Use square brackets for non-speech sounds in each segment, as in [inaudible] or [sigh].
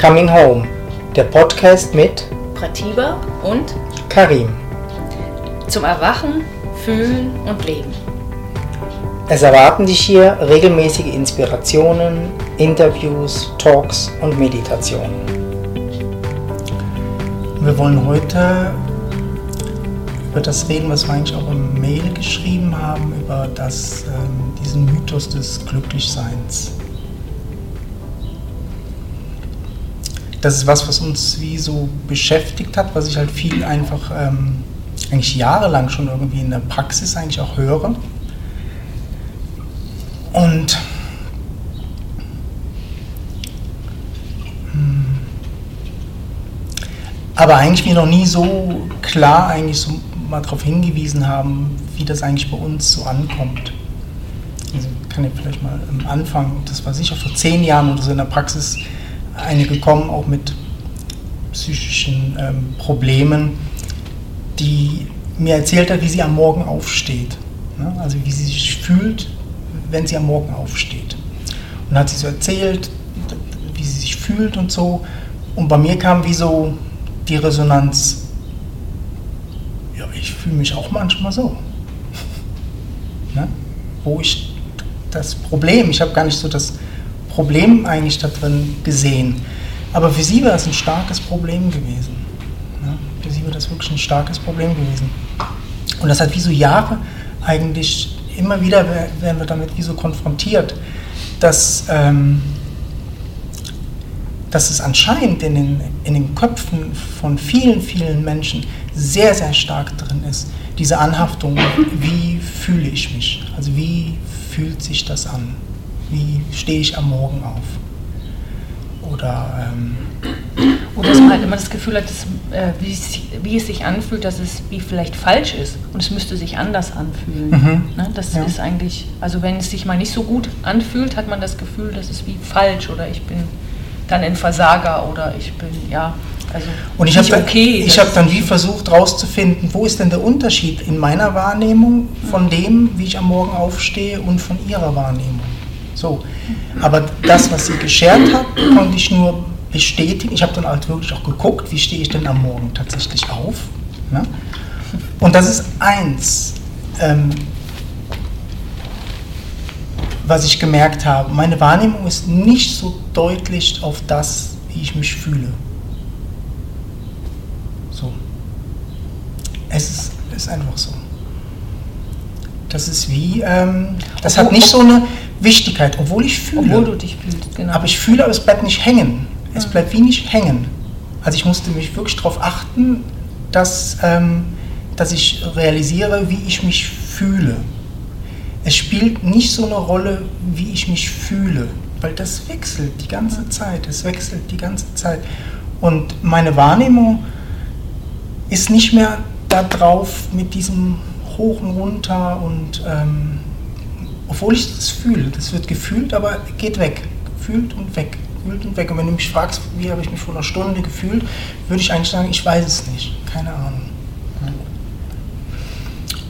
Coming Home, der Podcast mit Pratiba und Karim. zum Erwachen, Fühlen und Leben. Es erwarten dich hier regelmäßige Inspirationen, Interviews, Talks und Meditationen. Wir wollen heute über das reden, was wir eigentlich auch im Mail geschrieben haben, über das, ähm, diesen Mythos des Glücklichseins. Das ist was, was uns wie so beschäftigt hat, was ich halt viel einfach ähm, eigentlich jahrelang schon irgendwie in der Praxis eigentlich auch höre. Und hm, aber eigentlich wir noch nie so klar eigentlich so mal darauf hingewiesen haben, wie das eigentlich bei uns so ankommt. Also ich kann ja vielleicht mal am Anfang, das war sicher vor zehn Jahren oder so in der Praxis, eine gekommen, auch mit psychischen ähm, Problemen, die mir erzählt hat, wie sie am Morgen aufsteht. Ne? Also wie sie sich fühlt, wenn sie am Morgen aufsteht. Und hat sie so erzählt, wie sie sich fühlt und so. Und bei mir kam wie so die Resonanz, ja, ich fühle mich auch manchmal so. [laughs] ne? Wo ich das Problem, ich habe gar nicht so das Problem eigentlich da drin gesehen. Aber für sie war es ein starkes Problem gewesen. Ja, für sie war das wirklich ein starkes Problem gewesen. Und das hat wie so Jahre eigentlich immer wieder werden wir damit wie so konfrontiert, dass, ähm, dass es anscheinend in den, in den Köpfen von vielen, vielen Menschen sehr, sehr stark drin ist. Diese Anhaftung, wie fühle ich mich? Also wie fühlt sich das an? Wie stehe ich am Morgen auf? Oder, ähm, Oder dass man halt immer das Gefühl hat, dass, äh, wie, es, sich- wie es sich anfühlt, dass es wie vielleicht falsch ist und es müsste sich anders anfühlen. Mhm. Ne? Das Ja. ist eigentlich, also wenn es sich mal nicht so gut anfühlt, hat man das Gefühl, das ist wie falsch oder ich bin dann ein Versager oder ich bin, ja, also Und ich habe dann, okay. ich hab dann wie versucht herauszufinden, wo ist denn der Unterschied in meiner Wahrnehmung von dem, wie ich am Morgen aufstehe und von ihrer Wahrnehmung. So. Aber das, was sie geschert hat, konnte ich nur bestätigen. Ich habe dann halt wirklich auch geguckt, wie stehe ich denn am Morgen tatsächlich auf. Ne? Und das ist eins, ähm, was ich gemerkt habe. Meine Wahrnehmung ist nicht so deutlich auf das, wie ich mich fühle. So. Es ist, ist einfach so. Das ist wie, ähm, das hat nicht so eine Wichtigkeit, obwohl ich fühle. Obwohl du dich fühlst, genau. Aber ich fühle, aber es bleibt nicht hängen. Es Ja. bleibt wie nicht hängen. Also ich musste mich wirklich darauf achten, dass, ähm, dass ich realisiere, wie ich mich fühle. Es spielt nicht so eine Rolle, wie ich mich fühle, weil das wechselt die ganze Zeit. Es wechselt die ganze Zeit. Und meine Wahrnehmung ist nicht mehr da drauf mit diesem Hoch und runter und ähm, obwohl ich das fühle, das wird gefühlt, aber geht weg. Gefühlt und weg. Gefühlt und weg. Und wenn du mich fragst, wie habe ich mich vor einer Stunde gefühlt, würde ich eigentlich sagen, ich weiß es nicht. Keine Ahnung.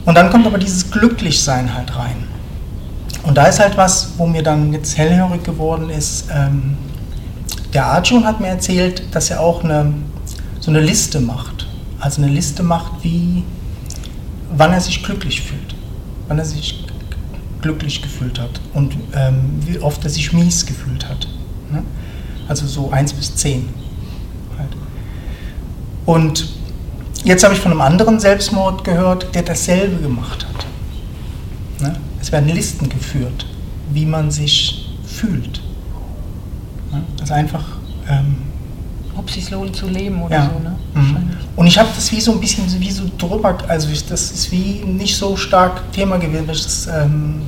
Und dann kommt aber dieses Glücklichsein halt rein. Und da ist halt was, wo mir dann jetzt hellhörig geworden ist. Ähm, der Arjun hat mir erzählt, dass er auch eine, so eine Liste macht. Also eine Liste macht, wie, wann er sich glücklich fühlt. Wann er sich glücklich gefühlt hat und ähm, wie oft er sich mies gefühlt hat. Ne? Also so 1 bis 10. Halt. Und jetzt habe ich von einem anderen Selbstmord gehört, der dasselbe gemacht hat. Ne? Es werden Listen geführt, wie man sich fühlt. Ne? Also einfach. Ähm, Ob es sich lohnt zu leben oder ja. so, ne? Mhm. Und ich habe das wie so ein bisschen wie so drüber, also ich, das ist wie nicht so stark Thema gewesen, weil ich das ähm,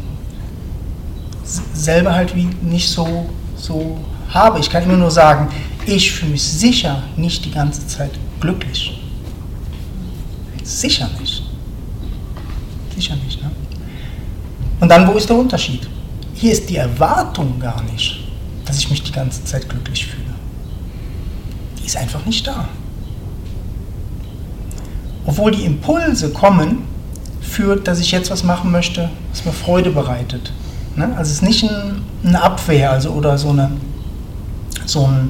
selber halt wie nicht so, so habe. Ich kann immer nur sagen, ich fühle mich sicher nicht die ganze Zeit glücklich. Sicher nicht. Sicher nicht, ne? Und dann, wo ist der Unterschied? Hier ist die Erwartung gar nicht, dass ich mich die ganze Zeit glücklich fühle. Die ist einfach nicht da. Obwohl die Impulse kommen, führt, dass ich jetzt was machen möchte, was mir Freude bereitet. Ne? Also es ist nicht ein, eine Abwehr also, oder so, eine, so ein,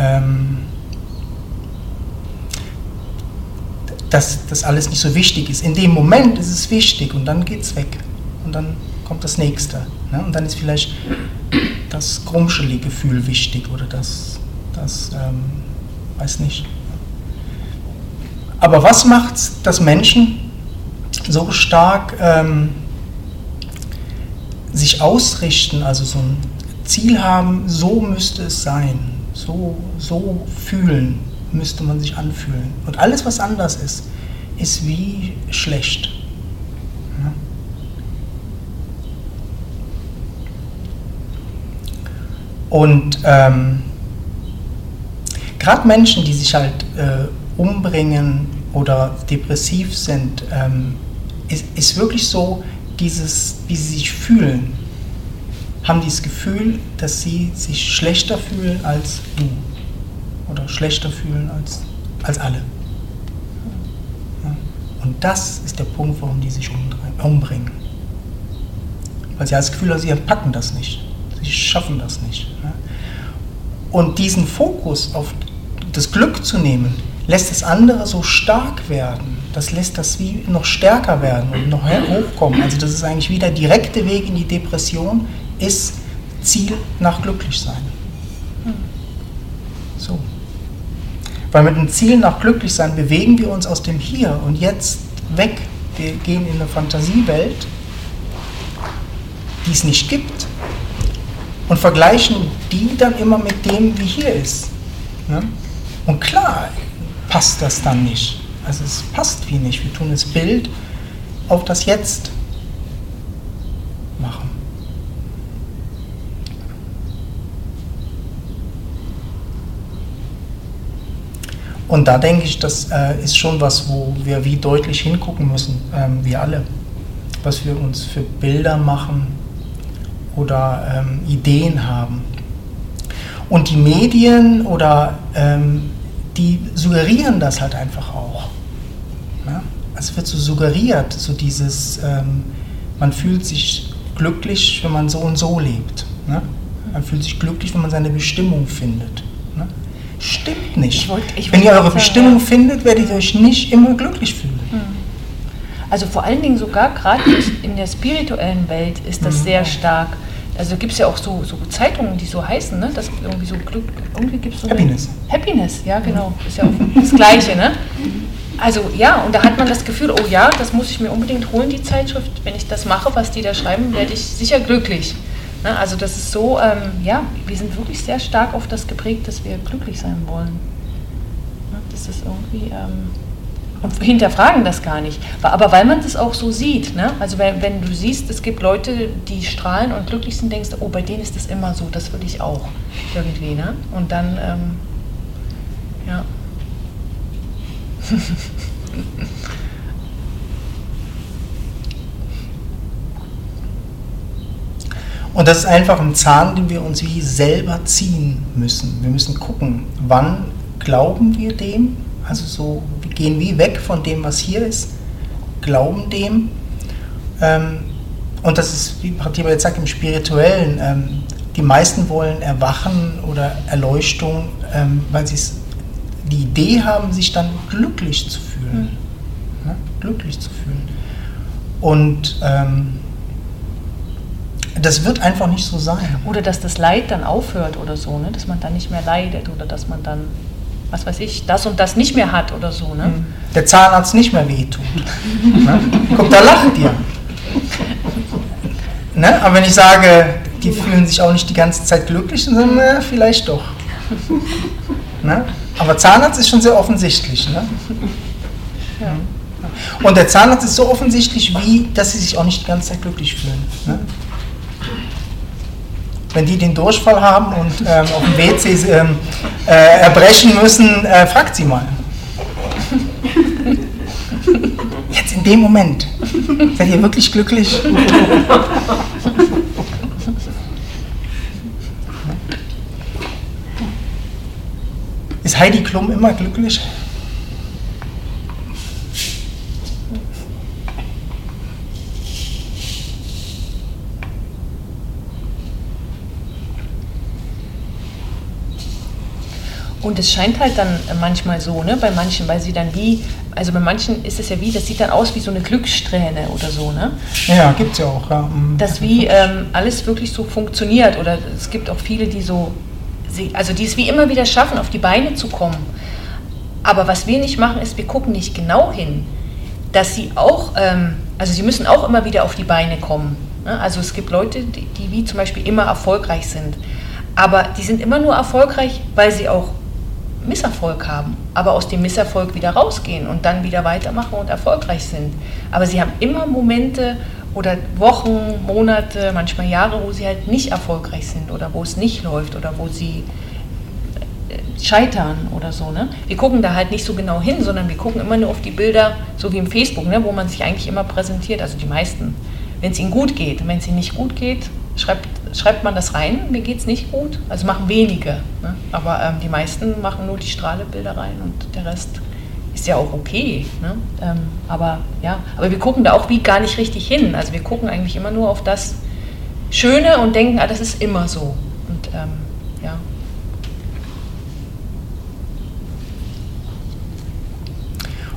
ähm, dass das alles nicht so wichtig ist. In dem Moment ist es wichtig und dann geht es weg. Und dann kommt das nächste. Ne? Und dann ist vielleicht das grumschelige Gefühl wichtig oder das, das ähm, weiß nicht. Aber was macht es, dass Menschen so stark ähm, sich ausrichten, also so ein Ziel haben, so müsste es sein, so, so fühlen müsste man sich anfühlen. Und alles, was anders ist, ist wie schlecht. Und ähm, gerade Menschen, die sich halt äh, umbringen oder depressiv sind, ähm, ist, ist wirklich so, dieses, wie sie sich fühlen, haben die das Gefühl, dass sie sich schlechter fühlen als du oder schlechter fühlen als, als alle. Ja. Und das ist der Punkt, warum die sich umbringen. Weil sie das Gefühl haben, sie packen das nicht. Sie schaffen das nicht. Ja. Und diesen Fokus auf das Glück zu nehmen, lässt das andere so stark werden. Das lässt das wie noch stärker werden und noch hochkommen. Also das ist eigentlich wieder der direkte Weg in die Depression, ist Ziel nach Glücklichsein. So. Weil mit dem Ziel nach Glücklichsein bewegen wir uns aus dem Hier und Jetzt weg. Wir gehen in eine Fantasiewelt, die es nicht gibt und vergleichen die dann immer mit dem, wie hier ist. Und klar passt das dann nicht. Also es passt wie nicht. Wir tun das Bild auf das Jetzt machen. Und da denke ich, das äh, ist schon was, wo wir wie deutlich hingucken müssen, ähm, wir alle. Was wir uns für Bilder machen oder ähm, Ideen haben. Und die Medien oder ähm, die suggerieren das halt einfach auch. Es wird so suggeriert, so dieses, ähm, man fühlt sich glücklich, wenn man so und so lebt. Ne? Man fühlt sich glücklich, wenn man seine Bestimmung findet. Ne? Stimmt nicht. Ich wollt, ich wenn ihr eure sagen, Bestimmung ja. findet, werdet ihr euch nicht immer glücklich fühlen. Hm. Also vor allen Dingen sogar gerade in der spirituellen Welt ist das mhm. sehr stark. Also gibt es ja auch so, so Zeitungen, die so heißen, ne? Das irgendwie so Glück, irgendwie gibt es so Happiness. Happiness, ja genau. Ist ja auch das Gleiche, ne? [laughs] Also ja, und da hat man das Gefühl, oh ja, das muss ich mir unbedingt holen, die Zeitschrift. Wenn ich das mache, was die da schreiben, werde ich sicher glücklich. Ne? Also das ist so, ähm, ja, wir sind wirklich sehr stark auf das geprägt, dass wir glücklich sein wollen. Ne? Das ist irgendwie... Ähm, und hinterfragen das gar nicht. Aber weil man das auch so sieht, ne? also wenn, wenn du siehst, es gibt Leute, die strahlen und glücklich sind, denkst du, oh, bei denen ist das immer so, das will ich auch irgendwie. Ne? Und dann, ähm, ja. [laughs] Und das ist einfach ein Zahn, den wir uns wie selber ziehen müssen. Wir müssen gucken, wann glauben wir dem also so, wir gehen wie weg von dem, was hier ist, glauben dem. Ähm, und das ist, wie Pratima jetzt sagt, im Spirituellen. Ähm, die meisten wollen Erwachen oder Erleuchtung, ähm, weil sie die Idee haben, sich dann glücklich zu fühlen. Mhm. Ne? Glücklich zu fühlen. Und ähm, das wird einfach nicht so sein. Oder dass das Leid dann aufhört oder so, ne? dass man dann nicht mehr leidet oder dass man dann was weiß ich, das und das nicht mehr hat oder so. Ne? Hm. Der Zahnarzt nicht mehr wehtut. [laughs] ne? Guck, da lacht ihr. Ne? Aber wenn ich sage, die fühlen sich auch nicht die ganze Zeit glücklich, dann äh, vielleicht doch. Ne? Aber Zahnarzt ist schon sehr offensichtlich. Ne? Ja. Und der Zahnarzt ist so offensichtlich, wie, dass sie sich auch nicht die ganze Zeit glücklich fühlen. Ne? wenn die den Durchfall haben und ähm, auf dem WC ähm, äh, erbrechen müssen, äh, fragt sie mal. Jetzt in dem Moment. Seid ihr wirklich glücklich? Ist Heidi Klum immer glücklich? Und es scheint halt dann manchmal so, ne, bei manchen, weil sie dann wie, also bei manchen ist es ja wie, das sieht dann aus wie so eine Glückssträhne oder so, ne? Ja, gibt es ja auch, ja. Mhm. Dass wie ähm, alles wirklich so funktioniert oder es gibt auch viele, die so, also die es wie immer wieder schaffen, auf die Beine zu kommen. Aber was wir nicht machen, ist, wir gucken nicht genau hin, dass sie auch, ähm, also sie müssen auch immer wieder auf die Beine kommen. Ne? Also es gibt Leute, die, die wie zum Beispiel immer erfolgreich sind. Aber die sind immer nur erfolgreich, weil sie auch Misserfolg haben, aber aus dem Misserfolg wieder rausgehen und dann wieder weitermachen und erfolgreich sind. Aber sie haben immer Momente oder Wochen, Monate, manchmal Jahre, wo sie halt nicht erfolgreich sind oder wo es nicht läuft oder wo sie äh, scheitern oder so. Ne? Wir gucken da halt nicht so genau hin, sondern wir gucken immer nur auf die Bilder, so wie im Facebook, ne, wo man sich eigentlich immer präsentiert, also die meisten. Wenn es ihnen gut geht und wenn es ihnen nicht gut geht, schreibt, schreibt man das rein, mir geht es nicht gut. Also machen wenige. Ne? Aber ähm, die meisten machen nur die Strahlebilder rein und der Rest ist ja auch okay. Ne? Ähm, aber ja, aber wir gucken da auch wie gar nicht richtig hin. Also wir gucken eigentlich immer nur auf das Schöne und denken, ah, das ist immer so. Und ähm, ja.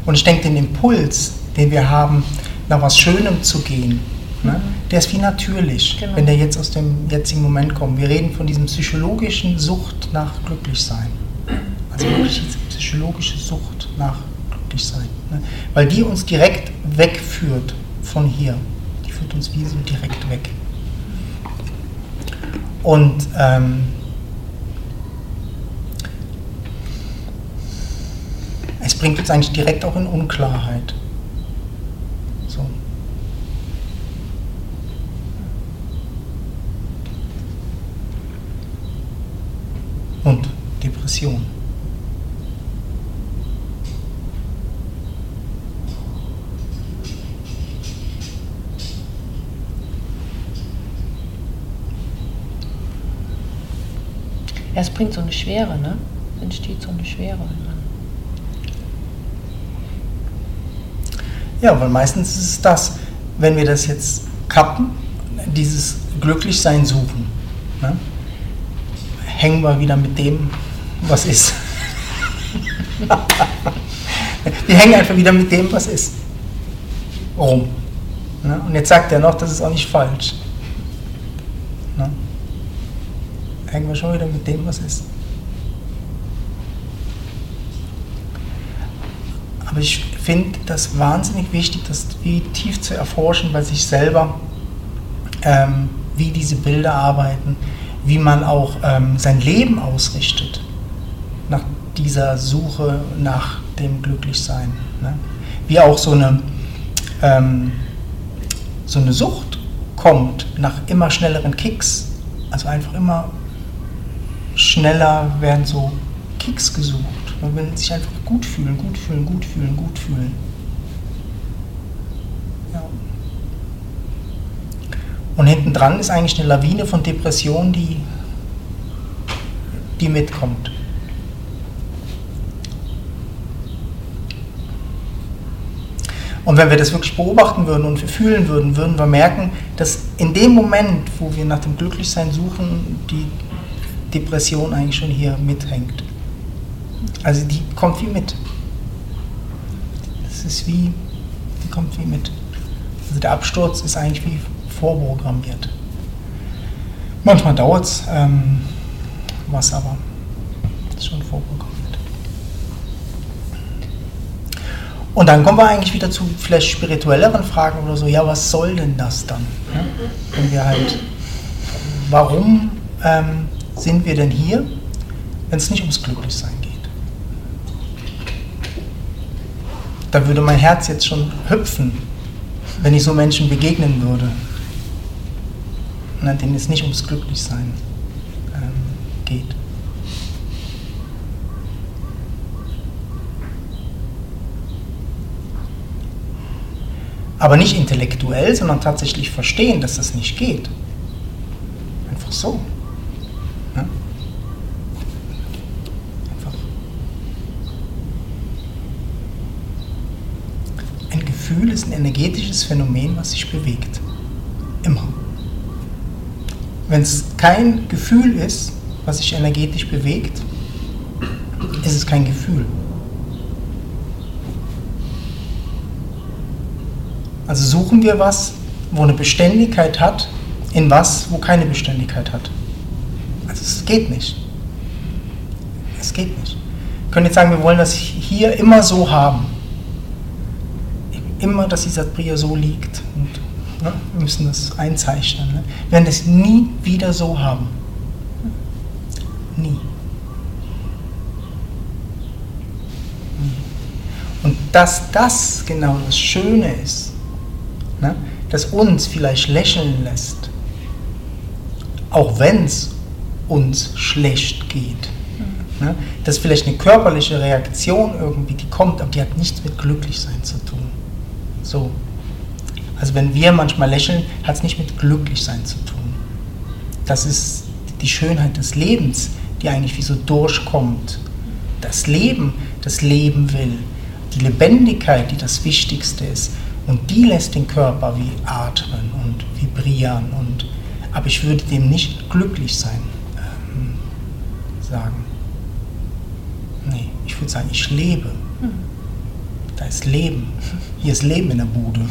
Und ich denke, den Impuls, den wir haben, nach was Schönem zu gehen, Ne? Der ist wie natürlich, genau. wenn der jetzt aus dem jetzigen Moment kommt. Wir reden von diesem psychologischen Sucht nach Glücklichsein. Also [clears throat] wirklich diese psychologische Sucht nach Glücklichsein. Ne? Weil die uns direkt wegführt von hier. Die führt uns wie so direkt weg. Und ähm, es bringt uns eigentlich direkt auch in Unklarheit. und Depression. Ja, es bringt so eine Schwere, ne? Es entsteht so eine Schwere. Ja, weil meistens ist es das, wenn wir das jetzt kappen, dieses Glücklichsein suchen. Ne? hängen wir wieder mit dem, was ist. [laughs] wir hängen einfach wieder mit dem, was ist. Rum. Ne? Und jetzt sagt er noch, das ist auch nicht falsch. Ne? Hängen wir schon wieder mit dem, was ist. Aber ich finde das wahnsinnig wichtig, das wie tief zu erforschen bei sich selber, ähm, wie diese Bilder arbeiten, wie man auch ähm, sein Leben ausrichtet nach dieser Suche nach dem Glücklichsein. Ne? Wie auch so eine, ähm, so eine Sucht kommt nach immer schnelleren Kicks. Also einfach immer schneller werden so Kicks gesucht. Man will sich einfach gut fühlen, gut fühlen, gut fühlen, gut fühlen. Und hinten dran ist eigentlich eine Lawine von Depressionen, die, die mitkommt. Und wenn wir das wirklich beobachten würden und fühlen würden, würden wir merken, dass in dem Moment, wo wir nach dem Glücklichsein suchen, die Depression eigentlich schon hier mithängt. Also die kommt wie mit. Das ist wie, die kommt wie mit. Also der Absturz ist eigentlich wie vorprogrammiert. Manchmal dauert es ähm, was, aber ist schon vorprogrammiert. Und dann kommen wir eigentlich wieder zu vielleicht spirituelleren Fragen oder so, ja, was soll denn das dann? Ja? Wenn wir halt, warum ähm, sind wir denn hier, wenn es nicht ums Glücklichsein geht? Da würde mein Herz jetzt schon hüpfen, wenn ich so Menschen begegnen würde ne, denen es nicht ums Glücklichsein ähm, geht. Aber nicht intellektuell, sondern tatsächlich verstehen, dass das nicht geht. Einfach so. Ne? Einfach. Ein Gefühl ist ein energetisches Phänomen, was sich bewegt. Immer wenn es kein Gefühl ist, was sich energetisch bewegt, ist es kein Gefühl. Also suchen wir was, wo eine Beständigkeit hat, in was, wo keine Beständigkeit hat. Also es geht nicht. Es geht nicht. Wir können jetzt sagen, wir wollen das hier immer so haben. Immer, dass dieser Bria so liegt. Und ne, wir müssen das einzeichnen. Ne? Wir werden das nie wieder so haben. Nie. Und dass das genau das Schöne ist, ne? das uns vielleicht lächeln lässt, auch wenn es uns schlecht geht. Ne? Das ist vielleicht eine körperliche Reaktion irgendwie, die kommt, aber die hat nichts mit Glücklichsein zu tun. So. Also wenn wir manchmal lächeln, hat es nicht mit Glücklichsein zu tun. Das ist die Schönheit des Lebens, die eigentlich wie so durchkommt. Das Leben, das Leben will. Die Lebendigkeit, die das Wichtigste ist. Und die lässt den Körper wie atmen und vibrieren. Und, aber ich würde dem nicht glücklich sein ähm, sagen. Nee, ich würde sagen, ich lebe. Hm. Da ist Leben. Hier ist Leben in der Bude.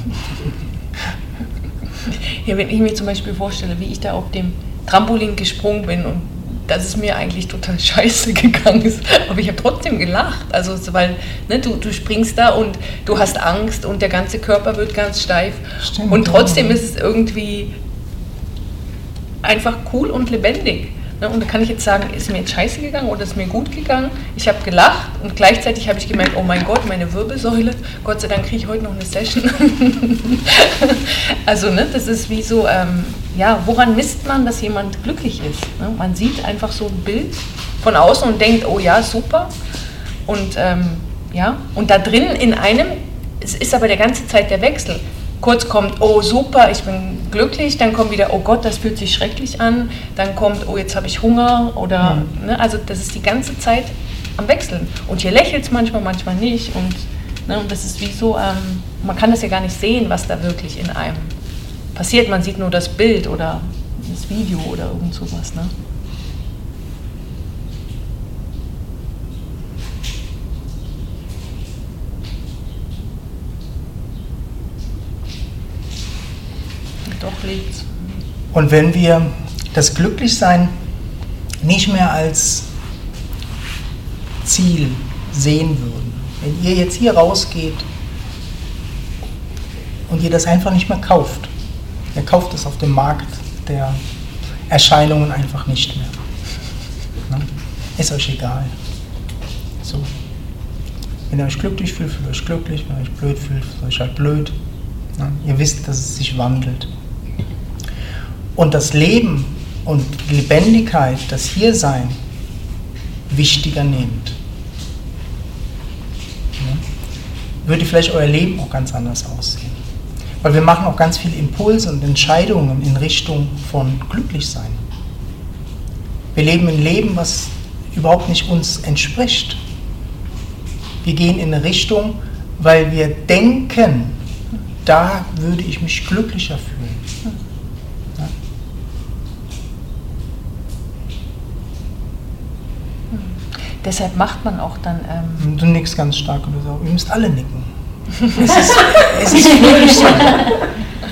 Ja, wenn ich mir zum Beispiel vorstelle, wie ich da auf dem Trampolin gesprungen bin und dass es mir eigentlich total [laughs] scheiße gegangen ist. Aber ich habe trotzdem gelacht. Also, weil ne, du, du springst da und du hast Angst und der ganze Körper wird ganz steif. Stimmt, und trotzdem ja. ist es irgendwie einfach cool und lebendig. Ne? Und da kann ich jetzt sagen, ist mir jetzt scheiße gegangen oder ist mir gut gegangen? Ich habe gelacht und gleichzeitig habe ich gemerkt, oh mein Gott, meine Wirbelsäule, Gott sei Dank kriege ich heute noch eine Session. [laughs] also ne, das ist wie so, ähm, ja, woran misst man, dass jemand glücklich ist? Ne? Man sieht einfach so ein Bild von außen und denkt, oh ja, super. Und ähm, ja, und da drin in einem, es ist aber der ganze Zeit der Wechsel kurz kommt, oh super, ich bin glücklich, dann kommt wieder, oh Gott, das fühlt sich schrecklich an, dann kommt, oh jetzt habe ich Hunger oder, mhm. ne, also das ist die ganze Zeit am Wechseln. Und hier lächelt es manchmal, manchmal nicht und, ne, und das ist wie so, ähm, man kann das ja gar nicht sehen, was da wirklich in einem passiert, man sieht nur das Bild oder das Video oder irgend sowas. Ne? Und wenn wir das Glücklichsein nicht mehr als Ziel sehen würden, wenn ihr jetzt hier rausgeht und ihr das einfach nicht mehr kauft, ihr kauft es auf dem Markt der Erscheinungen einfach nicht mehr. Ne? Ist euch egal. So. Wenn ihr euch glücklich fühlt, fühlt euch glücklich, wenn ihr euch blöd fühlt, fühlt euch halt blöd. Ne? Ihr wisst, dass es sich wandelt und das Leben und Lebendigkeit, das Hiersein wichtiger nehmt, würde vielleicht euer Leben auch ganz anders aussehen. Weil wir machen auch ganz viele Impulse und Entscheidungen in Richtung von Glücklichsein. Wir leben ein Leben, was überhaupt nicht uns entspricht. Wir gehen in eine Richtung, weil wir denken, da würde ich mich glücklicher fühlen. Deshalb macht man auch dann. Ähm du nickst ganz stark oder so. Ihr müsst alle nicken. [laughs] es, ist, es ist wirklich so.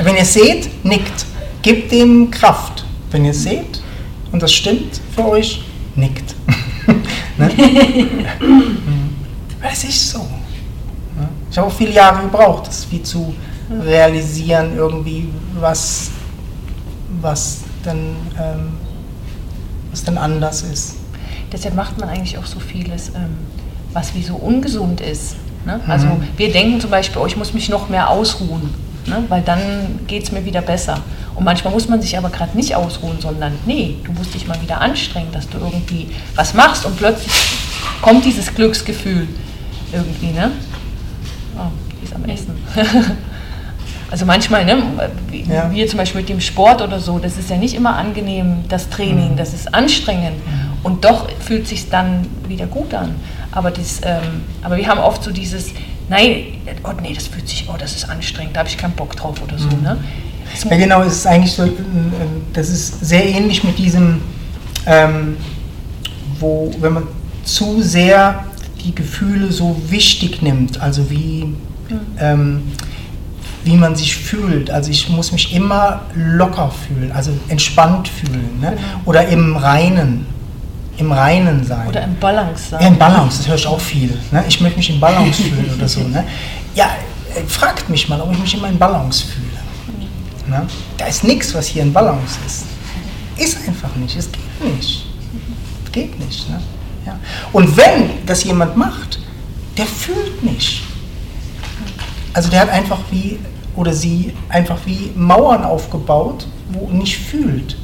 Wenn ihr seht, nickt. Gebt dem Kraft. Wenn ihr seht und das stimmt für euch, nickt. [laughs] ne? es ist so. Ich habe auch viele Jahre gebraucht, das wie zu realisieren, irgendwie, was, was, denn, ähm, was denn anders ist. Deshalb macht man eigentlich auch so vieles, ähm, was wie so ungesund ist. Ne? Mhm. Also wir denken zum Beispiel, oh, ich muss mich noch mehr ausruhen, ne? weil dann geht es mir wieder besser. Und manchmal muss man sich aber gerade nicht ausruhen, sondern nee, du musst dich mal wieder anstrengen, dass du irgendwie was machst und plötzlich kommt dieses Glücksgefühl irgendwie. Ne? Oh, die ist am Essen. [laughs] Also manchmal, ne, wie ja. wir zum Beispiel mit dem Sport oder so, das ist ja nicht immer angenehm, das Training, mhm. das ist anstrengend. Mhm. Und doch fühlt sich dann wieder gut an. Aber, das, ähm, aber wir haben oft so dieses, nein, oh nee, das fühlt sich, oh, das ist anstrengend, da habe ich keinen Bock drauf oder so. Mhm. Ne? Ja genau, es ist eigentlich so, äh, das ist sehr ähnlich mit diesem, ähm, wo, wenn man zu sehr die Gefühle so wichtig nimmt, also wie, mhm. ähm, wie man sich fühlt. Also ich muss mich immer locker fühlen, also entspannt fühlen ne? genau. oder im Reinen. Im Reinen sein. Oder im Balance sein. Ja, im Balance, das höre ich auch viel. Ne? Ich möchte mich im Balance [laughs] fühlen oder so. Ne? Ja, äh, fragt mich mal, ob ich mich immer in Balance fühle. Ne? Da ist nichts, was hier in Balance ist. Ist einfach nicht, es geht nicht. Geht nicht. Ne? Ja. Und wenn das jemand macht, der fühlt nicht. Also der hat einfach wie, oder sie einfach wie Mauern aufgebaut, wo nicht fühlt.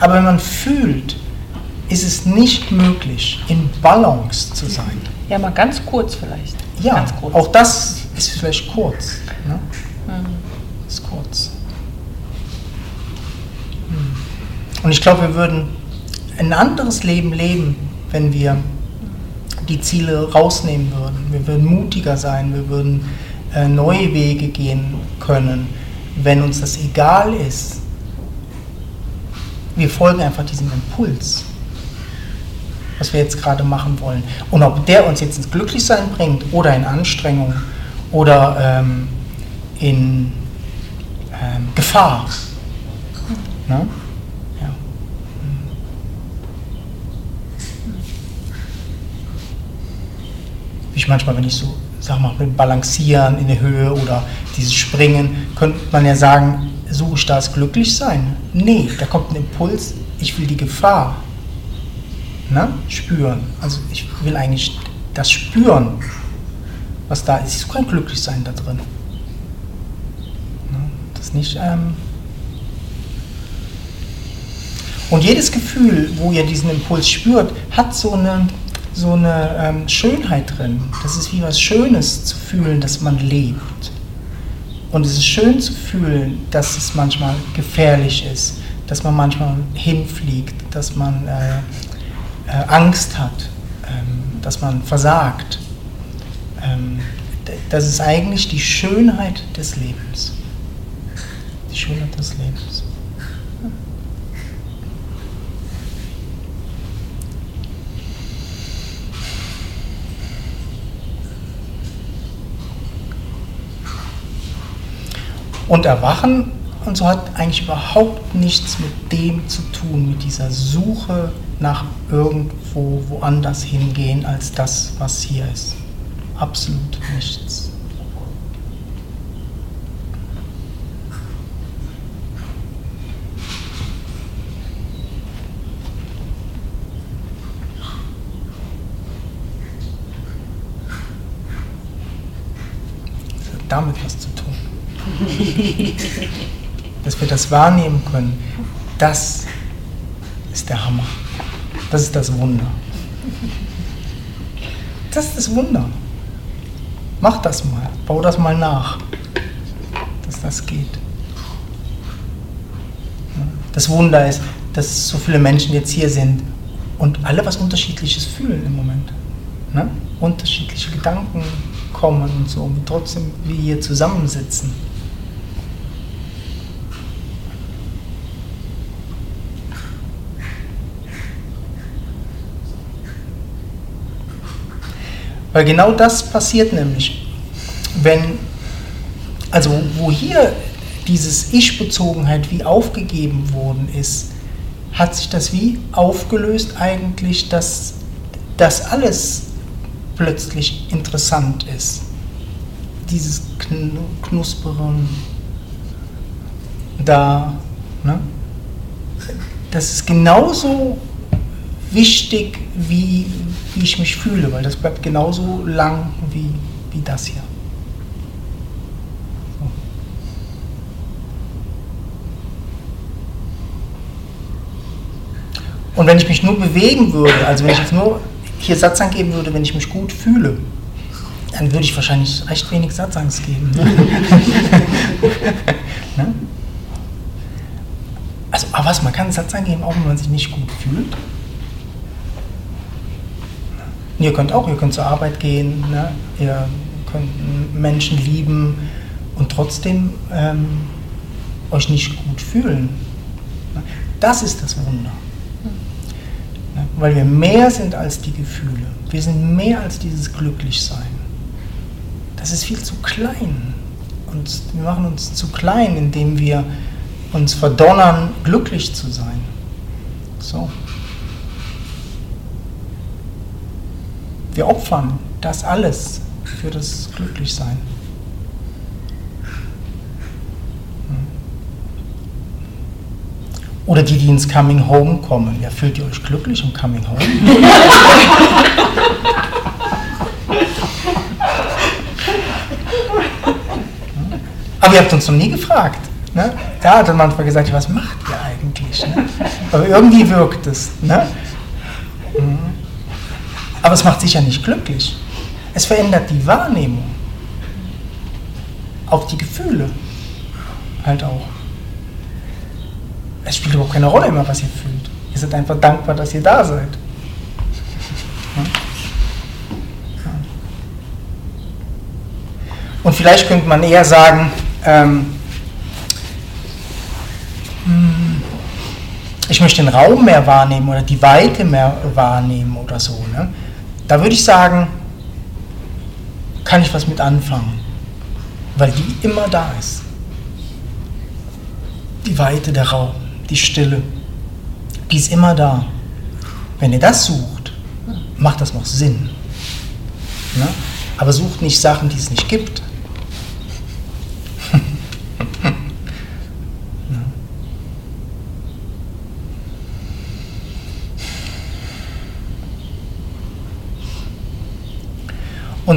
Aber wenn man fühlt, ist es nicht möglich, in Balance zu sein. Ja, mal ganz kurz vielleicht. Ja, kurz. auch das ist vielleicht kurz. Ne? Mhm. Ist kurz. Hm. Und ich glaube, wir würden ein anderes Leben leben, wenn wir die Ziele rausnehmen würden. Wir würden mutiger sein, wir würden äh, neue Wege gehen können, wenn uns das egal ist. Wir folgen einfach diesem Impuls, was wir jetzt gerade machen wollen. Und ob der uns jetzt ins Glücklichsein bringt oder in Anstrengung oder ähm, in ähm, Gefahr. Ne? ich manchmal, wenn ich so, sag mal, mit Balancieren in der Höhe oder dieses Springen, könnte man ja sagen, suche ich das Glücklichsein? Nee, da kommt ein Impuls, ich will die Gefahr ne, spüren. Also ich will eigentlich das spüren, was da ist. Es ist kein Glücklichsein da drin. Ne, das nicht. Ähm und jedes Gefühl, wo ihr diesen Impuls spürt, hat so eine so eine ähm, Schönheit drin. Das ist wie was Schönes zu fühlen, dass man lebt. Und es ist schön zu fühlen, dass es manchmal gefährlich ist, dass man manchmal hinfliegt, dass man äh, äh, Angst hat, ähm, dass man versagt. Ähm, das ist eigentlich die Schönheit des Lebens. Die Schönheit des Lebens. Und Erwachen und so hat eigentlich überhaupt nichts mit dem zu tun, mit dieser Suche nach irgendwo woanders hingehen als das, was hier ist. Absolut nichts. Damit was zu tun. [laughs] Dass wir das wahrnehmen können, das ist der Hammer. Das ist das Wunder. Das ist das Wunder. Mach das mal, bau das mal nach, dass das geht. Das Wunder ist, dass so viele Menschen jetzt hier sind und alle was Unterschiedliches fühlen im Moment. Ne? Unterschiedliche Gedanken kommen und so, und trotzdem wir hier zusammensitzen. Weil genau das passiert nämlich, wenn, also wo hier dieses Ich-Bezogenheit wie aufgegeben worden ist, hat sich das wie aufgelöst eigentlich, dass das alles plötzlich interessant ist. Dieses Knusperen da, ne? das ist genauso wichtig wie, wie ich mich fühle, weil das bleibt genauso lang wie, wie das hier. Und wenn ich mich nur bewegen würde, also wenn ich jetzt nur hier Satz angeben würde, wenn ich mich gut fühle, dann würde ich wahrscheinlich recht wenig Satzangs geben. [laughs] Ne? Also, aber was, man kann einen Satz angeben, auch wenn man sich nicht gut fühlt. Ihr könnt auch, ihr könnt zur Arbeit gehen, ne? ihr könnt Menschen lieben und trotzdem ähm, euch nicht gut fühlen. Das ist das Wunder. weil wir mehr sind als die Gefühle. Wir sind mehr als dieses Glücklichsein. Das ist viel zu klein. Und wir machen uns zu klein, indem wir uns verdonnern, glücklich zu sein. So. Wir opfern das alles für das Glücklichsein. Oder die, die ins Coming Home kommen. Ja, fühlt ihr euch glücklich im Coming Home? [laughs] Aber ihr habt uns noch nie gefragt. Ne? Da hat er manchmal gesagt, was macht ihr eigentlich? Ne? Aber irgendwie wirkt es. Ne? Aber es macht sicher nicht glücklich. Es verändert die Wahrnehmung. Auch die Gefühle. Halt auch. Es spielt überhaupt keine Rolle immer, was ihr fühlt. Ihr seid einfach dankbar, dass ihr da seid. Und vielleicht könnte man eher sagen, ähm, hm, ich möchte den Raum mehr wahrnehmen oder die Weite mehr wahrnehmen oder so. Ne? Da würde ich sagen, kann ich was mit anfangen, weil die immer da ist. Die Weite, der Raum, die Stille, die ist immer da. Wenn ihr das sucht, macht das noch Sinn. Ne? Aber sucht nicht Sachen, die es nicht gibt.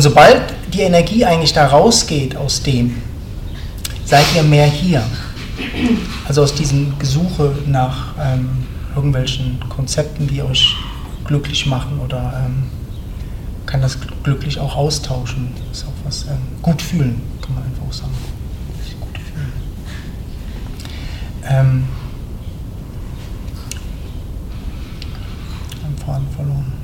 Und sobald die Energie eigentlich da rausgeht aus dem, seid ihr mehr hier. Also aus diesem Gesuche nach ähm, irgendwelchen Konzepten, die euch glücklich machen oder ähm, kann das glücklich auch austauschen. Ist auch was ähm, gut fühlen, kann man einfach auch sagen. Gut fühlen. Ähm, Faden verloren.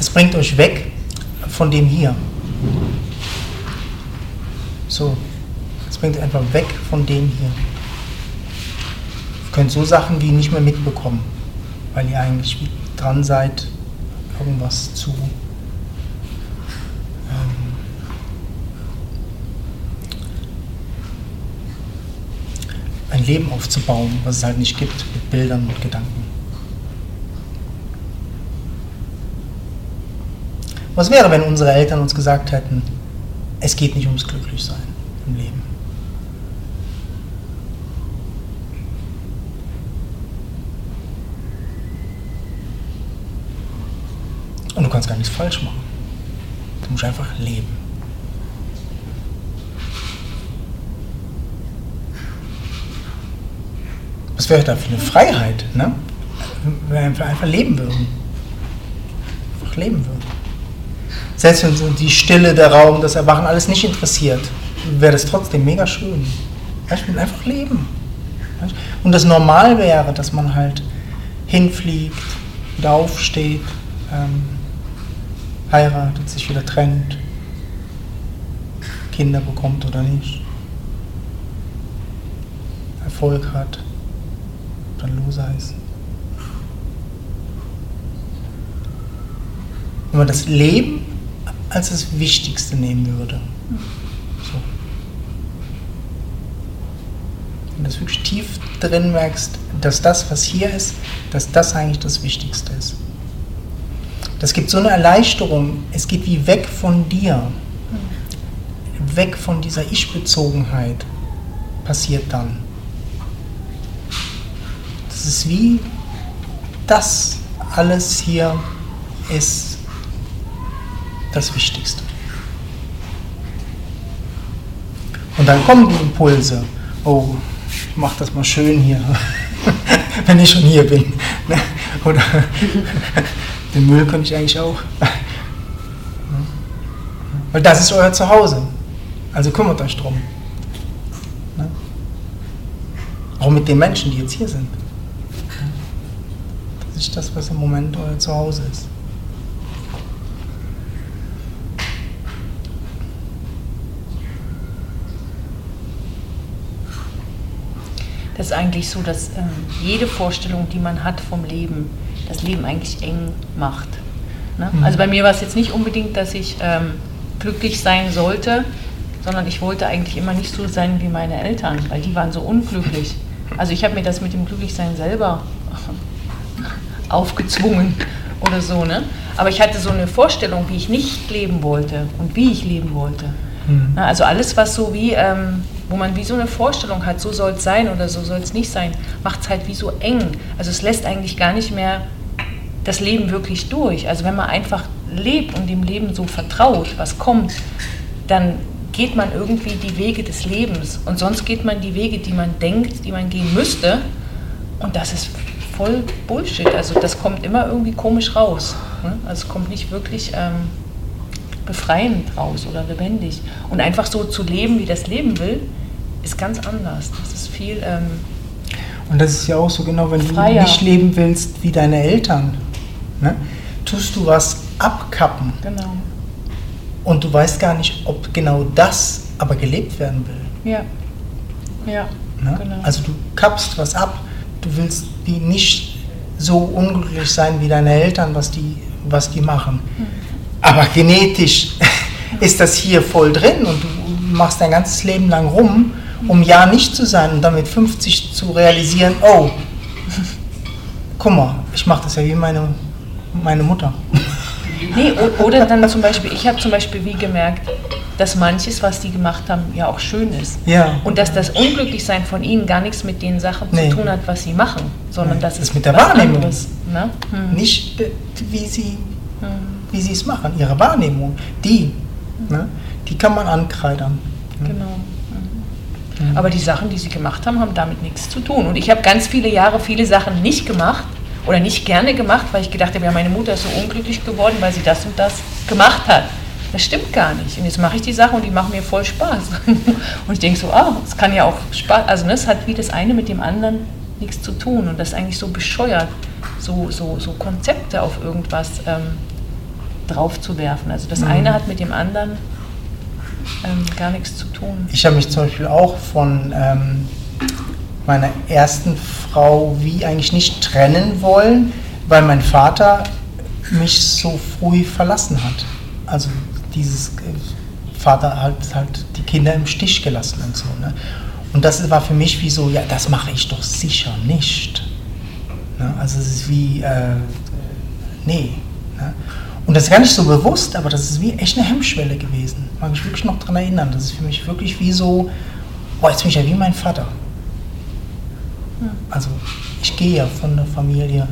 Es bringt euch weg von dem hier. So, es bringt euch einfach weg von dem hier. Ihr könnt so Sachen wie nicht mehr mitbekommen, weil ihr eigentlich dran seid, irgendwas zu ähm, ein Leben aufzubauen, was es halt nicht gibt, mit Bildern und Gedanken. Was wäre, wenn unsere Eltern uns gesagt hätten, es geht nicht ums Glücklichsein im Leben? Und du kannst gar nichts falsch machen. Du musst einfach leben. Was wäre da für eine Freiheit, ne? wenn wir einfach leben würden? Einfach leben würden. Selbst wenn so die Stille, der Raum, das Erwachen alles nicht interessiert, wäre das trotzdem mega schön. Ich will einfach leben. Und das normal wäre, dass man halt hinfliegt, wieder aufsteht, ähm, heiratet, sich wieder trennt, Kinder bekommt oder nicht, Erfolg hat, dann loser ist. Wenn man das Leben als das Wichtigste nehmen würde. So. Wenn du das wirklich tief drin merkst, dass das, was hier ist, dass das eigentlich das Wichtigste ist. Das gibt so eine Erleichterung. Es geht wie weg von dir. Weg von dieser Ich-Bezogenheit passiert dann. Das ist wie das alles hier ist das Wichtigste. Und dann kommen die Impulse. Oh, ich mach das mal schön hier, [laughs] wenn ich schon hier bin. Ne? Oder [laughs] den Müll kann ich eigentlich auch. Weil das ist euer Zuhause. Also kümmert euch drum. Ne? Auch mit den Menschen, die jetzt hier sind. Das ist das, was im Moment euer Zuhause ist. Das ist eigentlich so, dass ähm, jede Vorstellung, die man hat vom Leben, das Leben eigentlich eng macht. Ne? Mhm. Also bei mir war es jetzt nicht unbedingt, dass ich ähm, glücklich sein sollte, sondern ich wollte eigentlich immer nicht so sein wie meine Eltern, weil die waren so unglücklich. Also ich habe mir das mit dem Glücklichsein selber [laughs] aufgezwungen oder so. Ne? Aber ich hatte so eine Vorstellung, wie ich nicht leben wollte und wie ich leben wollte. Mhm. Also alles, was so wie, ähm, wo man wie so eine Vorstellung hat, so soll es sein oder so soll es nicht sein, macht es halt wie so eng. Also es lässt eigentlich gar nicht mehr das Leben wirklich durch. Also wenn man einfach lebt und dem Leben so vertraut, was kommt, dann geht man irgendwie die Wege des Lebens. Und sonst geht man die Wege, die man denkt, die man gehen müsste. Und das ist voll Bullshit. Also das kommt immer irgendwie komisch raus. Ne? Also es kommt nicht wirklich ähm, befreiend raus oder lebendig. Und einfach so zu leben, wie das Leben will, ist ganz anders. Das ist viel. Ähm, und das ist ja auch so genau, wenn freier. du nicht leben willst wie deine Eltern, ne? tust du was abkappen. Genau. Und du weißt gar nicht, ob genau das aber gelebt werden will. Ja. Ja. Ne? Genau. Also du kappst was ab. Du willst die nicht so unglücklich sein wie deine Eltern, was die, was die machen. Mhm. Aber genetisch [laughs] ist das hier voll drin und du machst dein ganzes Leben lang rum, um ja nicht zu sein und dann mit 50 zu realisieren, oh, [laughs] guck mal, ich mache das ja wie meine, meine Mutter. Nee, oder dann zum Beispiel, ich habe zum Beispiel wie gemerkt, dass manches, was die gemacht haben, ja auch schön ist. Ja. Und dass das Unglücklichsein von ihnen gar nichts mit den Sachen nee. zu tun hat, was sie machen, sondern nee. dass es mit der Wahrnehmung. Anderes, ne? hm. Nicht wie sie hm. Wie sie es machen, ihre Wahrnehmung, die, ne, die kann man ankreidern. Ne? Genau. Hm. Aber die Sachen, die sie gemacht haben, haben damit nichts zu tun. Und ich habe ganz viele Jahre viele Sachen nicht gemacht, oder nicht gerne gemacht, weil ich gedacht habe, ja, meine Mutter ist so unglücklich geworden, weil sie das und das gemacht hat. Das stimmt gar nicht. Und jetzt mache ich die Sachen und die machen mir voll Spaß. [laughs] Und ich denke so, ah, es kann ja auch Spaß, also ne, es hat wie das eine mit dem anderen nichts zu tun. Und das ist eigentlich so bescheuert, so, so, so Konzepte auf irgendwas ähm, draufzuwerfen. Also das mhm. eine hat mit dem anderen ähm, gar nichts zu tun. Ich habe mich zum Beispiel auch von ähm, meiner ersten Frau wie eigentlich nicht trennen wollen, weil mein Vater mich so früh verlassen hat. Also dieses äh, Vater hat halt die Kinder im Stich gelassen und so. Ne? Und das war für mich wie so, ja, das mache ich doch sicher nicht. Ne? Also es ist wie, äh, nee. Ne? Und das ist gar nicht so bewusst, aber das ist wie echt eine Hemmschwelle gewesen. Mag ich wirklich noch daran erinnern. Das ist für mich wirklich wie so, boah, jetzt bin ich ja wie mein Vater. Also ich gehe ja von der Familie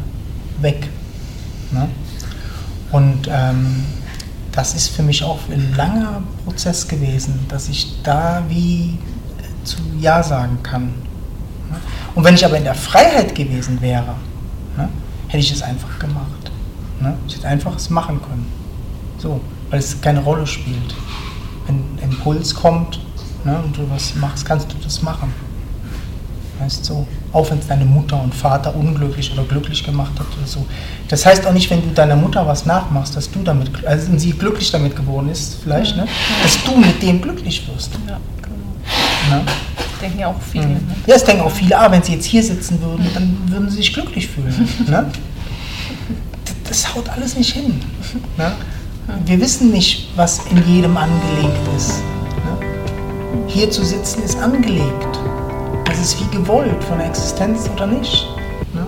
weg. Ne? Und ähm, das ist für mich auch ein langer Prozess gewesen, dass ich da wie zu Ja sagen kann. Ne? Und wenn ich aber in der Freiheit gewesen wäre, ne, hätte ich es einfach gemacht. Ne? Ich hätte einfach es machen können. So, weil es keine Rolle spielt. Wenn ein Impuls kommt ne, und du was machst, kannst du das machen. Weißt so, auch wenn es deine Mutter und Vater unglücklich oder glücklich gemacht hat oder so. Das heißt auch nicht, wenn du deiner Mutter was nachmachst, dass du damit, also sie glücklich damit geworden ist, vielleicht, ne? dass du mit dem glücklich wirst. Ja, genau. Ne? denken ja auch viele. Mhm. Ne? Ja, es denken auch viele, ah, wenn sie jetzt hier sitzen würden, dann würden sie sich glücklich fühlen. [laughs] ne? Das haut alles nicht hin. Ne? Wir wissen nicht, was in jedem angelegt ist. Ne? Hier zu sitzen ist angelegt. Das ist wie gewollt von der Existenz oder nicht. Ne?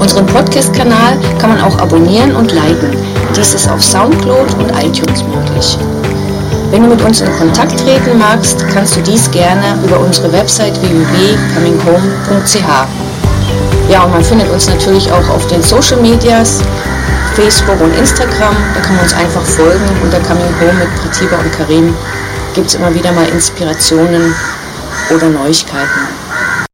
Unseren Podcast-Kanal kann man auch abonnieren und liken. Dies ist auf Soundcloud und iTunes möglich. Wenn du mit uns in Kontakt treten magst, kannst du dies gerne über unsere Website www.cominghome.ch. Ja, und man findet uns natürlich auch auf den Social Medias, Facebook und Instagram. Da kann man uns einfach folgen. Unter Coming Home mit Pratiba und Karim gibt es immer wieder mal Inspirationen oder Neuigkeiten.